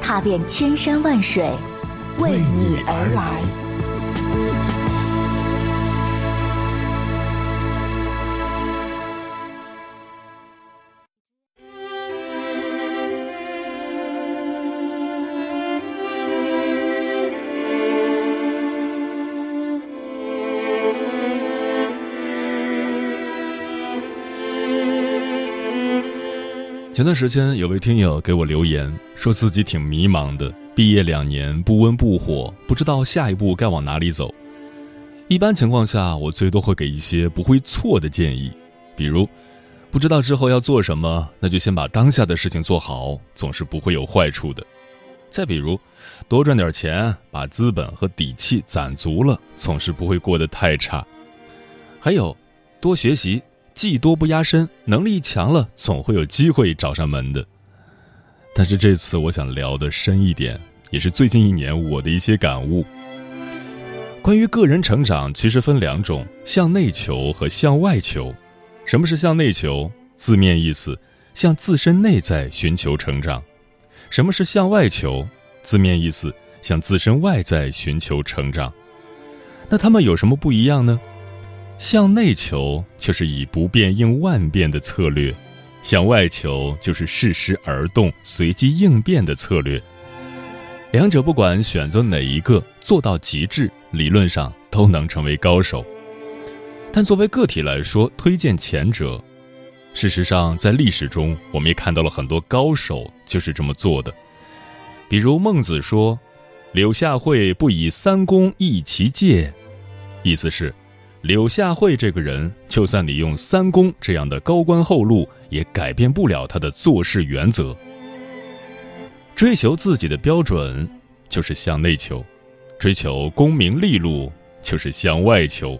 踏遍千山万水，为你而来。前段时间有位听友给我留言，说自己挺迷茫的，毕业两年不温不火，不知道下一步该往哪里走。一般情况下，我最多会给一些不会错的建议，比如，不知道之后要做什么，那就先把当下的事情做好，总是不会有坏处的。再比如，多赚点钱，把资本和底气攒足了，总是不会过得太差。还有，多学习。技多不压身，能力强了，总会有机会找上门的。但是这次我想聊的深一点，也是最近一年我的一些感悟。关于个人成长，其实分两种：向内求和向外求。什么是向内求？字面意思，向自身内在寻求成长。什么是向外求？字面意思，向自身外在寻求成长。那他们有什么不一样呢？向内求就是以不变应万变的策略，向外求就是适时而动、随机应变的策略。两者不管选择哪一个，做到极致，理论上都能成为高手。但作为个体来说，推荐前者。事实上，在历史中，我们也看到了很多高手就是这么做的。比如孟子说：“柳下惠不以三公易其戒”，意思是。柳下惠这个人，就算你用三公这样的高官厚禄，也改变不了他的做事原则。追求自己的标准，就是向内求；追求功名利禄，就是向外求。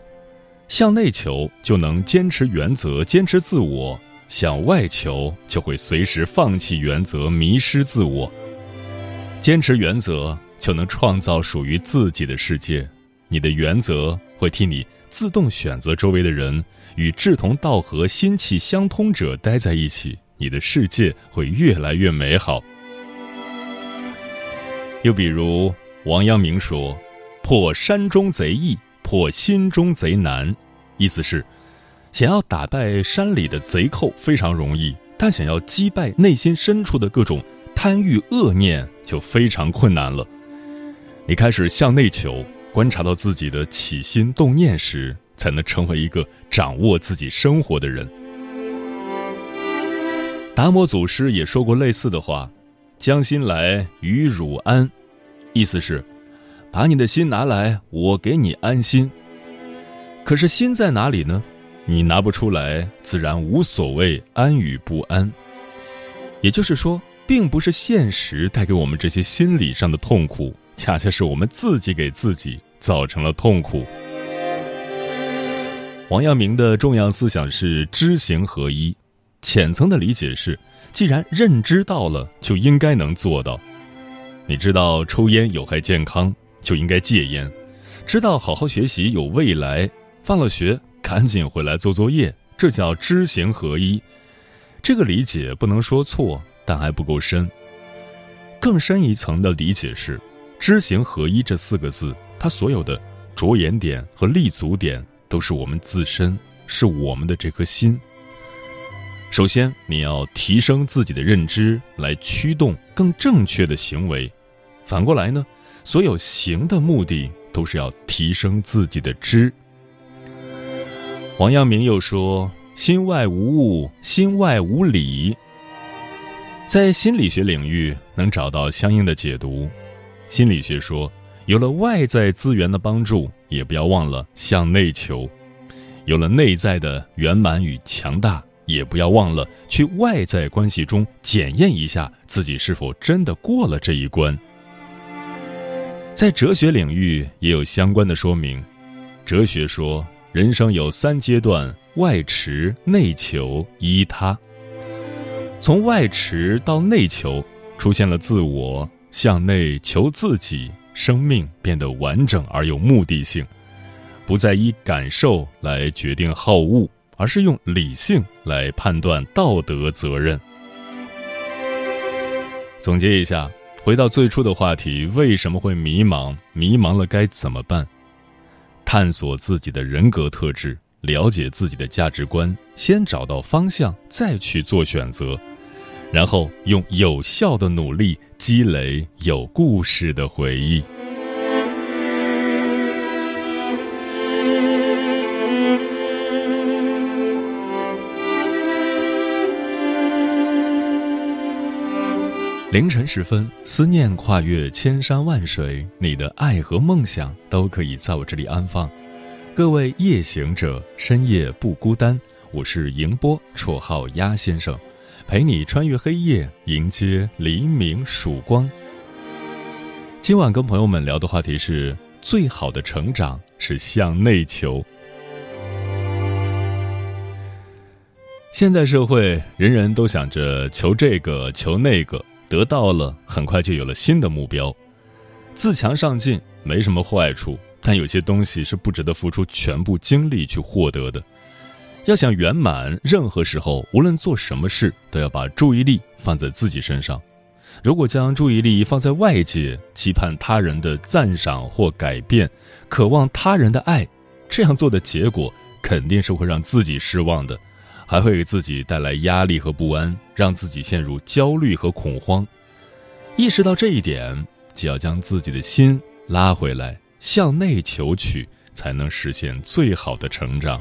向内求就能坚持原则，坚持自我；向外求就会随时放弃原则，迷失自我。坚持原则，就能创造属于自己的世界。你的原则会替你。自动选择周围的人，与志同道合、心气相通者待在一起，你的世界会越来越美好。又比如王阳明说：“破山中贼易，破心中贼难。”意思是，想要打败山里的贼寇非常容易，但想要击败内心深处的各种贪欲恶念就非常困难了。你开始向内求。观察到自己的起心动念时，才能成为一个掌握自己生活的人。达摩祖师也说过类似的话：“将心来与汝安”，意思是，把你的心拿来，我给你安心。可是心在哪里呢？你拿不出来，自然无所谓安与不安。也就是说，并不是现实带给我们这些心理上的痛苦。恰恰是我们自己给自己造成了痛苦。王阳明的重要思想是知行合一，浅层的理解是，既然认知到了，就应该能做到。你知道抽烟有害健康，就应该戒烟；知道好好学习有未来，放了学赶紧回来做作业，这叫知行合一。这个理解不能说错，但还不够深。更深一层的理解是。知行合一这四个字，它所有的着眼点和立足点都是我们自身，是我们的这颗心。首先，你要提升自己的认知，来驱动更正确的行为。反过来呢，所有行的目的都是要提升自己的知。王阳明又说：“心外无物，心外无理。”在心理学领域，能找到相应的解读。心理学说，有了外在资源的帮助，也不要忘了向内求；有了内在的圆满与强大，也不要忘了去外在关系中检验一下自己是否真的过了这一关，在哲学领域也有相关的说明。哲学说，人生有三阶段：外持、内求、依他。从外持到内求，出现了自我，向内求自己，生命变得完整而有目的性，不再以感受来决定好恶，而是用理性来判断道德责任。总结一下，回到最初的话题，为什么会迷茫？迷茫了该怎么办？探索自己的人格特质，了解自己的价值观，先找到方向，再去做选择，然后用有效的努力积累有故事的回忆。凌晨时分，思念跨越千山万水，你的爱和梦想都可以在我这里安放。各位夜行者，深夜不孤单。我是迎波，绰号鸭先生，陪你穿越黑夜，迎接黎明曙光。今晚跟朋友们聊的话题是：最好的成长是向内求。现代社会，人人都想着求这个，求那个。得到了，很快就有了新的目标。自强上进没什么坏处，但有些东西是不值得付出全部精力去获得的。要想圆满，任何时候无论做什么事，都要把注意力放在自己身上。如果将注意力放在外界，期盼他人的赞赏或改变，渴望他人的爱，这样做的结果肯定是会让自己失望的。还会给自己带来压力和不安，让自己陷入焦虑和恐慌。意识到这一点，就要将自己的心拉回来，向内求取，才能实现最好的成长。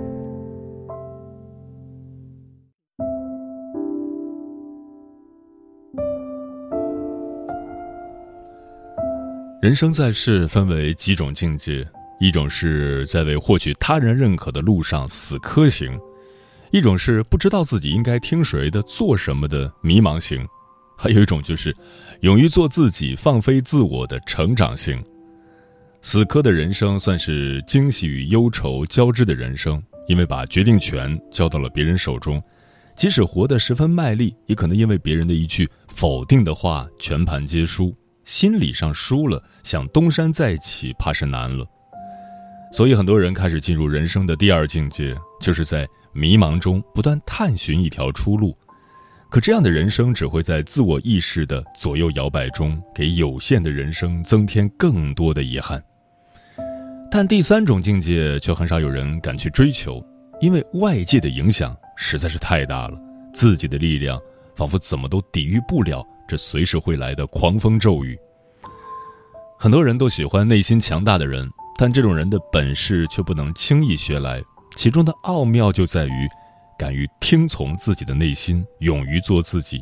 人生在世分为几种境界，一种是在为获取他人认可的路上死磕型，一种是不知道自己应该听谁的、做什么的迷茫型，还有一种就是勇于做自己、放飞自我的成长型。死磕的人生算是惊喜与忧愁交织的人生，因为把决定权交到了别人手中，即使活得十分卖力，也可能因为别人的一句否定的话全盘皆输。心理上输了，想东山再起怕是难了。所以很多人开始进入人生的第二境界，就是在迷茫中不断探寻一条出路。可这样的人生只会在自我意识的左右摇摆中，给有限的人生增添更多的遗憾。但第三种境界却很少有人敢去追求，因为外界的影响实在是太大了，自己的力量仿佛怎么都抵御不了。这随时会来的狂风骤雨。很多人都喜欢内心强大的人，但这种人的本事却不能轻易学来。其中的奥妙就在于，敢于听从自己的内心，勇于做自己。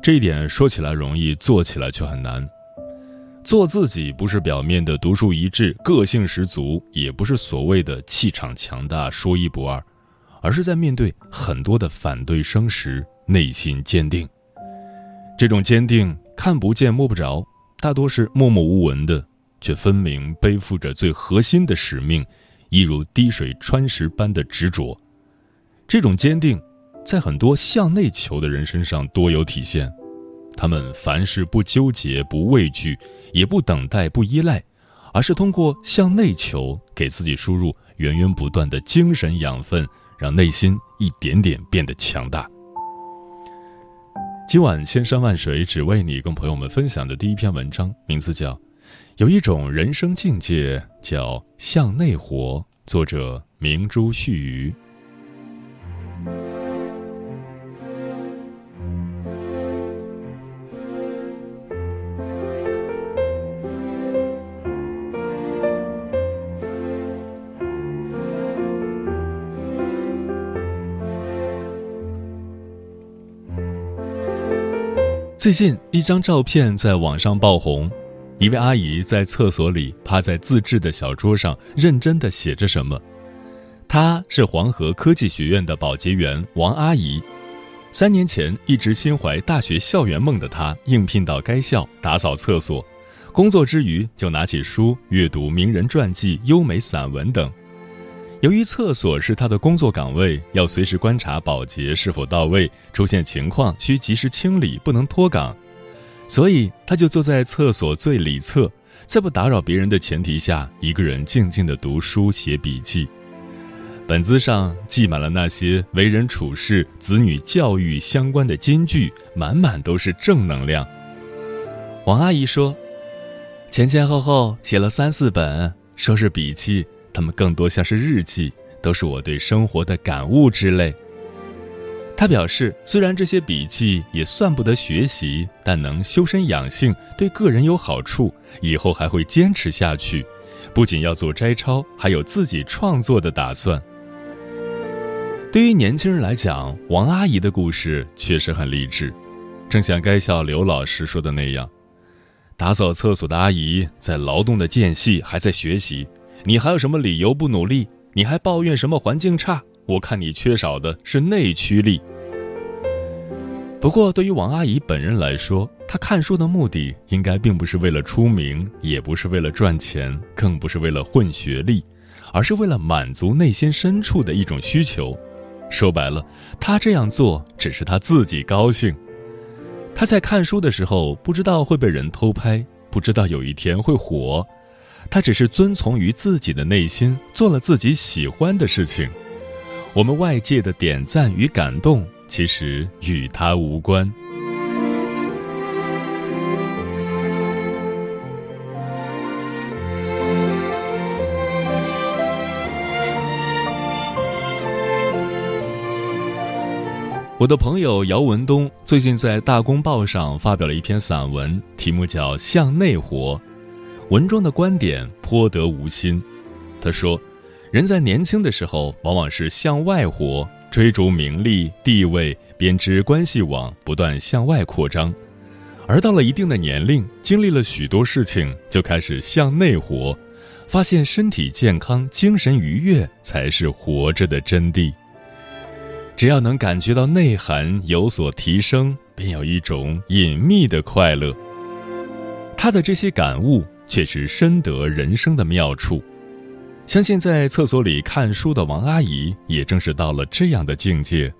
这一点说起来容易，做起来却很难。做自己不是表面的独树一帜、个性十足，也不是所谓的气场强大、说一不二，而是在面对很多的反对声时，内心坚定。这种坚定看不见摸不着，大多是默默无闻的，却分明背负着最核心的使命，一如滴水穿石般的执着。这种坚定，在很多向内求的人身上多有体现。他们凡事不纠结、不畏惧，也不等待、不依赖，而是通过向内求，给自己输入源源不断的精神养分，让内心一点点变得强大。今晚千山万水只为你，跟朋友们分享的第一篇文章，名字叫《有一种人生境界叫向内活》，作者明珠絮语。最近一张照片在网上爆红，一位阿姨在厕所里趴在自制的小桌上，认真的写着什么。她是黄河科技学院的保洁员王阿姨，三年前一直心怀大学校园梦的她，应聘到该校打扫厕所，工作之余就拿起书阅读名人传记、优美散文等。由于厕所是他的工作岗位，要随时观察保洁是否到位，出现情况需及时清理，不能脱岗，所以他就坐在厕所最里侧，在不打扰别人的前提下，一个人静静的读书写笔记。本子上记满了那些为人处事、子女教育相关的金句，满满都是正能量。王阿姨说：“前前后后写了三四本，说是笔记。”他们更多像是日记，都是我对生活的感悟之类。他表示，虽然这些笔记也算不得学习，但能修身养性，对个人有好处，以后还会坚持下去。不仅要做摘抄，还有自己创作的打算。对于年轻人来讲，王阿姨的故事确实很励志。正像该校刘老师说的那样，打扫厕所的阿姨在劳动的间隙还在学习。你还有什么理由不努力？你还抱怨什么环境差？我看你缺少的是内驱力。不过，对于王阿姨本人来说，她看书的目的应该并不是为了出名，也不是为了赚钱，更不是为了混学历，而是为了满足内心深处的一种需求。说白了，她这样做只是她自己高兴。她在看书的时候，不知道会被人偷拍，不知道有一天会火。他只是遵从于自己的内心，做了自己喜欢的事情。我们外界的点赞与感动，其实与他无关。我的朋友姚文东最近在《大公报》上发表了一篇散文，题目叫《向内活》。文中的观点颇得无心。他说：“人在年轻的时候，往往是向外活，追逐名利地位，编织关系网，不断向外扩张；而到了一定的年龄，经历了许多事情，就开始向内活，发现身体健康、精神愉悦才是活着的真谛。只要能感觉到内涵有所提升，便有一种隐秘的快乐。”他的这些感悟。却是深得人生的妙处，相信在厕所里看书的王阿姨也正是到了这样的境界。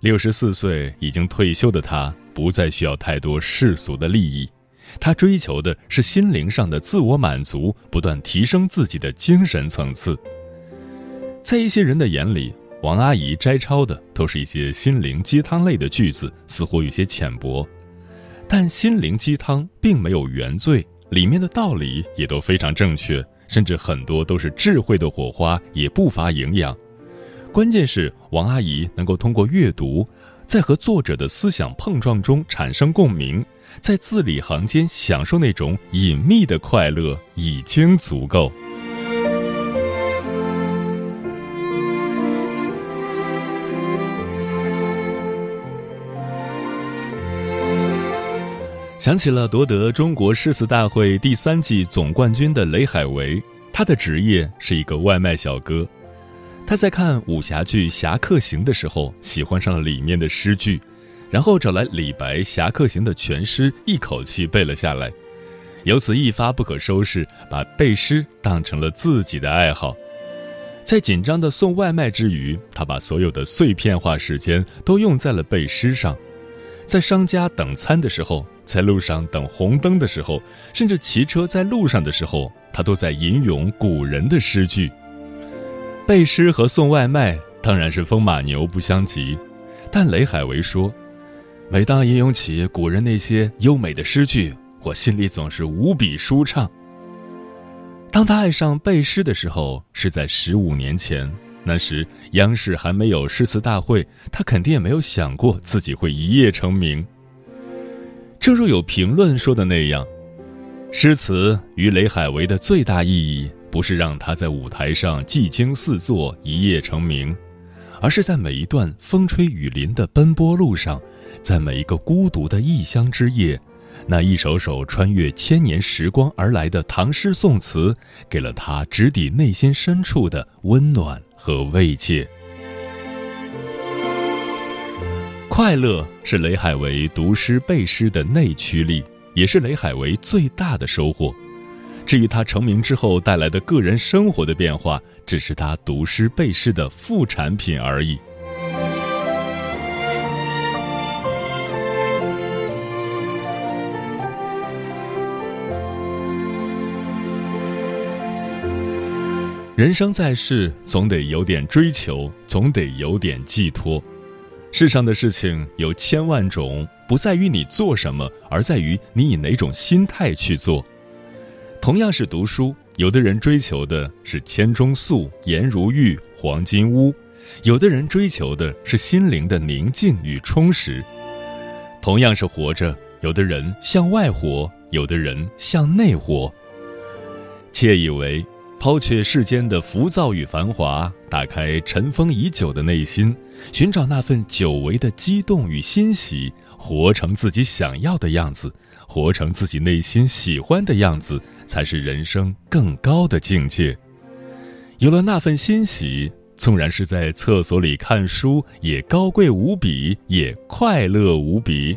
六十四岁已经退休的她，不再需要太多世俗的利益，她追求的是心灵上的自我满足，不断提升自己的精神层次。在一些人的眼里，王阿姨摘抄的都是一些心灵鸡汤类的句子，似乎有些浅薄，但心灵鸡汤并没有原罪。里面的道理也都非常正确，甚至很多都是智慧的火花，也不乏营养。关键是王阿姨能够通过阅读，在和作者的思想碰撞中产生共鸣，在字里行间享受那种隐秘的快乐，已经足够。想起了夺得中国诗词大会第三季总冠军的雷海为，他的职业是一个外卖小哥。他在看武侠剧《侠客行》的时候，喜欢上了里面的诗句，然后找来李白《侠客行》的全诗，一口气背了下来。由此一发不可收拾，把背诗当成了自己的爱好。在紧张的送外卖之余，他把所有的碎片化时间都用在了背诗上。在商家等餐的时候，在路上等红灯的时候，甚至骑车在路上的时候，他都在吟咏古人的诗句。背诗和送外卖当然是风马牛不相及，但雷海为说，每当吟咏起古人那些优美的诗句，我心里总是无比舒畅。当他爱上背诗的时候，是在十五年前。那时央视还没有诗词大会，他肯定也没有想过自己会一夜成名。正如有评论说的那样，诗词与雷海为的最大意义，不是让他在舞台上技惊四座、一夜成名，而是在每一段风吹雨淋的奔波路上，在每一个孤独的异乡之夜。那一首首穿越千年时光而来的唐诗宋词，给了他直抵内心深处的温暖和慰藉。快乐是雷海为读诗背诗的内驱力，也是雷海为最大的收获。至于他成名之后带来的个人生活的变化，只是他读诗背诗的副产品而已。人生在世，总得有点追求，总得有点寄托。世上的事情有千万种，不在于你做什么，而在于你以哪种心态去做。同样是读书，有的人追求的是千钟粟、颜如玉、黄金屋；有的人追求的是心灵的宁静与充实。同样是活着，有的人向外活，有的人向内活。窃以为。抛却世间的浮躁与繁华，打开尘封已久的内心，寻找那份久违的激动与欣喜，活成自己想要的样子，活成自己内心喜欢的样子，才是人生更高的境界。有了那份欣喜，纵然是在厕所里看书，也高贵无比，也快乐无比。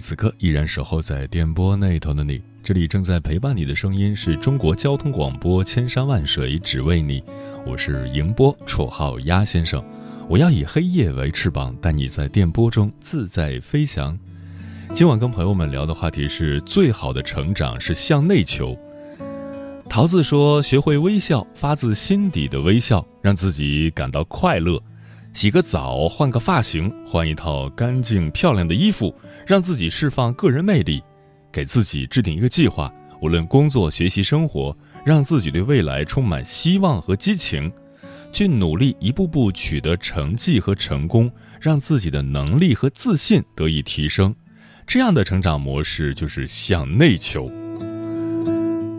此刻依然守候在电波那头的你，这里正在陪伴你的声音是中国交通广播，千山万水只为你，我是迎波，绰号鸭先生，我要以黑夜为翅膀，带你在电波中自在飞翔。今晚跟朋友们聊的话题是最好的成长是向内求。桃子说，学会微笑，发自心底的微笑，让自己感到快乐。洗个澡，换个发型，换一套干净漂亮的衣服，让自己释放个人魅力，给自己制定一个计划，无论工作、学习、生活，让自己对未来充满希望和激情，去努力一步步取得成绩和成功，让自己的能力和自信得以提升。这样的成长模式就是向内求。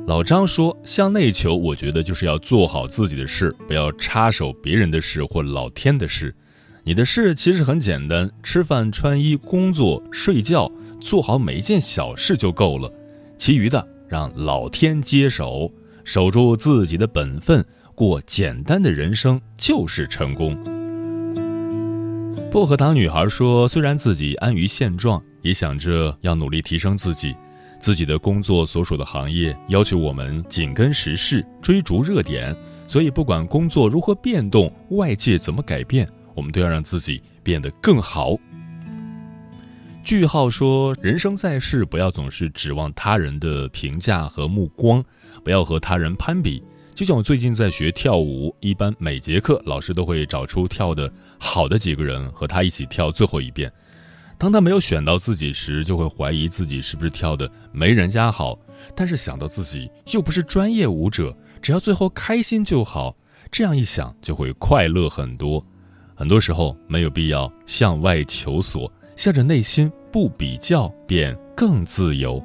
老张说：“向内求，我觉得就是要做好自己的事，不要插手别人的事或老天的事。你的事其实很简单，吃饭、穿衣、工作、睡觉，做好每一件小事就够了。其余的让老天接手，守住自己的本分，过简单的人生就是成功。”薄荷糖女孩说：“虽然自己安于现状，也想着要努力提升自己。”自己的工作所属的行业要求我们紧跟时事、追逐热点，所以不管工作如何变动，外界怎么改变，我们都要让自己变得更好。句号说：“人生在世，不要总是指望他人的评价和目光，不要和他人攀比，就像我最近在学跳舞，一般每节课老师都会找出跳的好的几个人和他一起跳最后一遍。当他没有选到自己时，就会怀疑自己是不是跳的没人家好。但是想到自己又不是专业舞者，只要最后开心就好，这样一想就会快乐很多。很多时候没有必要向外求索，向着内心不比较，便更自由。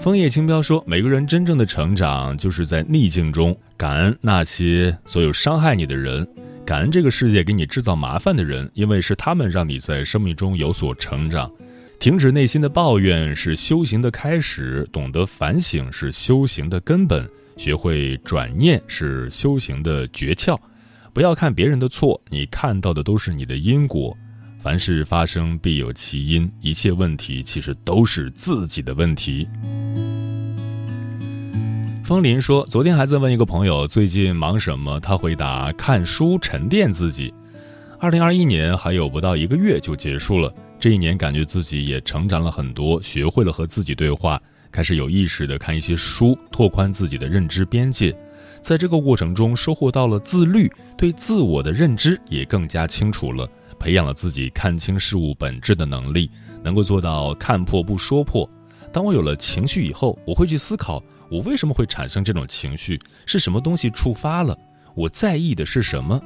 枫叶轻飘说：“每个人真正的成长，就是在逆境中感恩那些所有伤害你的人。”感恩这个世界给你制造麻烦的人，因为是他们让你在生命中有所成长。停止内心的抱怨是修行的开始，懂得反省是修行的根本，学会转念是修行的诀窍。不要看别人的错，你看到的都是你的因果。凡事发生必有其因，一切问题其实都是自己的问题。风林说：“昨天还在问一个朋友最近忙什么，他回答：看书沉淀自己。二零二一年还有不到一个月就结束了，这一年感觉自己也成长了很多，学会了和自己对话，开始有意识的看一些书，拓宽自己的认知边界。在这个过程中，收获到了自律，对自我的认知也更加清楚了，培养了自己看清事物本质的能力，能够做到看破不说破。当我有了情绪以后，我会去思考。”我为什么会产生这种情绪？是什么东西触发了？我在意的是什么？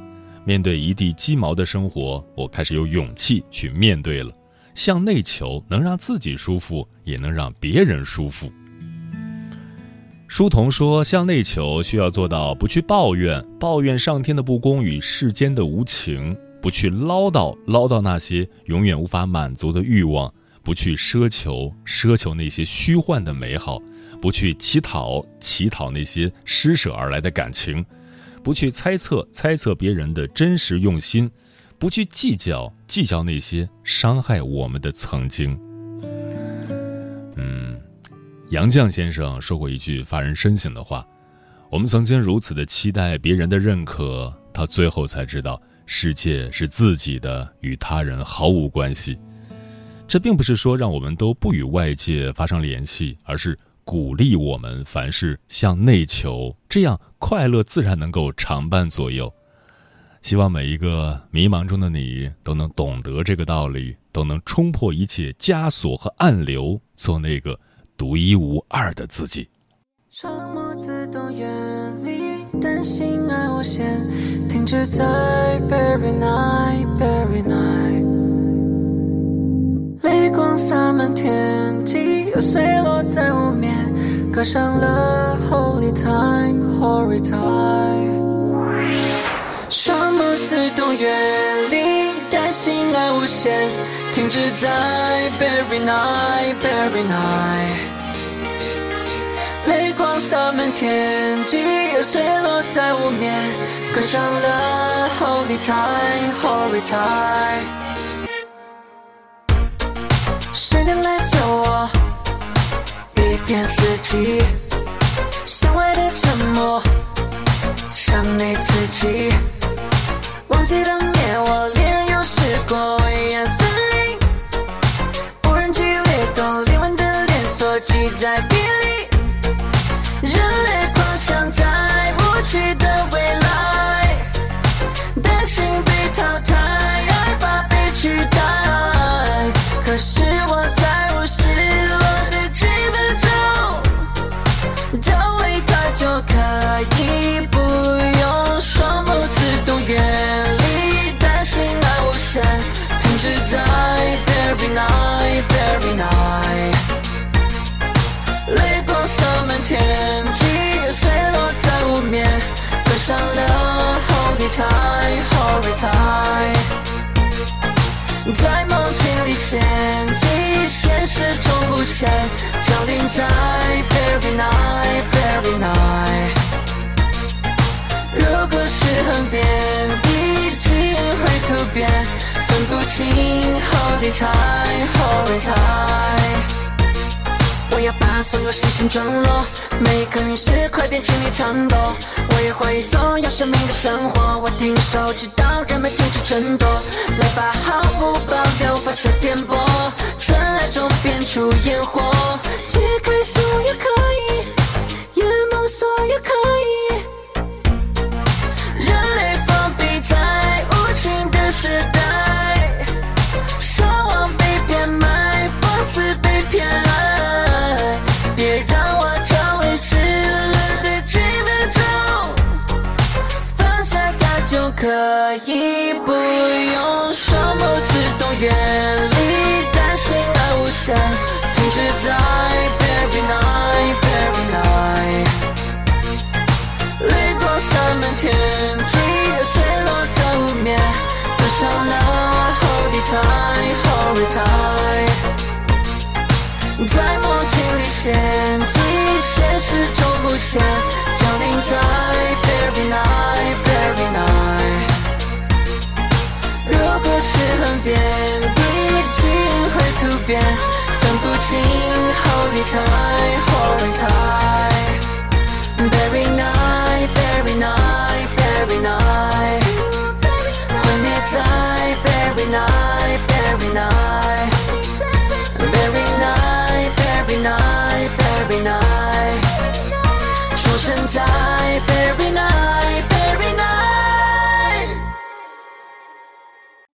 面对一地鸡毛的生活，我开始有勇气去面对了。向内求，能让自己舒服，也能让别人舒服。书童说，向内求需要做到不去抱怨，抱怨上天的不公与世间的无情；不去唠叨，唠叨那些永远无法满足的欲望；不去奢求，奢求那些虚幻的美好。不去乞讨，乞讨那些施舍而来的感情；不去猜测，猜测别人的真实用心；不去计较，计较那些伤害我们的曾经。嗯，杨绛先生说过一句发人深省的话：我们曾经如此的期待别人的认可，到最后才知道世界是自己的，与他人毫无关系。这并不是说让我们都不与外界发生联系，而是。鼓励我们凡事向内求，这样快乐自然能够常伴左右。希望每一个迷茫中的你都能懂得这个道理，都能冲破一切枷锁和暗流，做那个独一无二的自己。双目自动远离，担心爱无限，停止在 very night very night，泪光洒满天际，又碎落在无眠。歌上了 Holy Time，Holy Time，双目自动远离，但心爱无限，停止在 Berry Night，Berry Night，泪光洒满天际，又碎落在无眠。歌上了 Holy Time，Holy Time，片四季，向外的沉默，向内刺激，忘记了灭我，恋人有试过，夜森林，无人机掠动，灵魂的连锁，记在笔里，人类狂想在无趣的未来，担心被淘汰，害怕被取代，可是我 holy time holy time。在梦境里陷进现实中浮现，降临在 every night every night。如果是很变，一基因会突变，分不清 holy time holy time。我要把所有星星装落，每颗陨石快点清理残朵。我也怀疑所有生命的生活，我停手，直到人们停止争夺。来吧，毫不保留发射电波，尘埃中变出烟火，满天积的水落在湖面，多少了 Holy Time，Holy Time，在梦境里陷进现实中浮现，降临在 Every Night，Every Night。如果心很偏，轨迹会突变，分不清 Holy Time，Holy Time。Night very night very night。毁灭在 very night very night。very night very night very night。重生在 very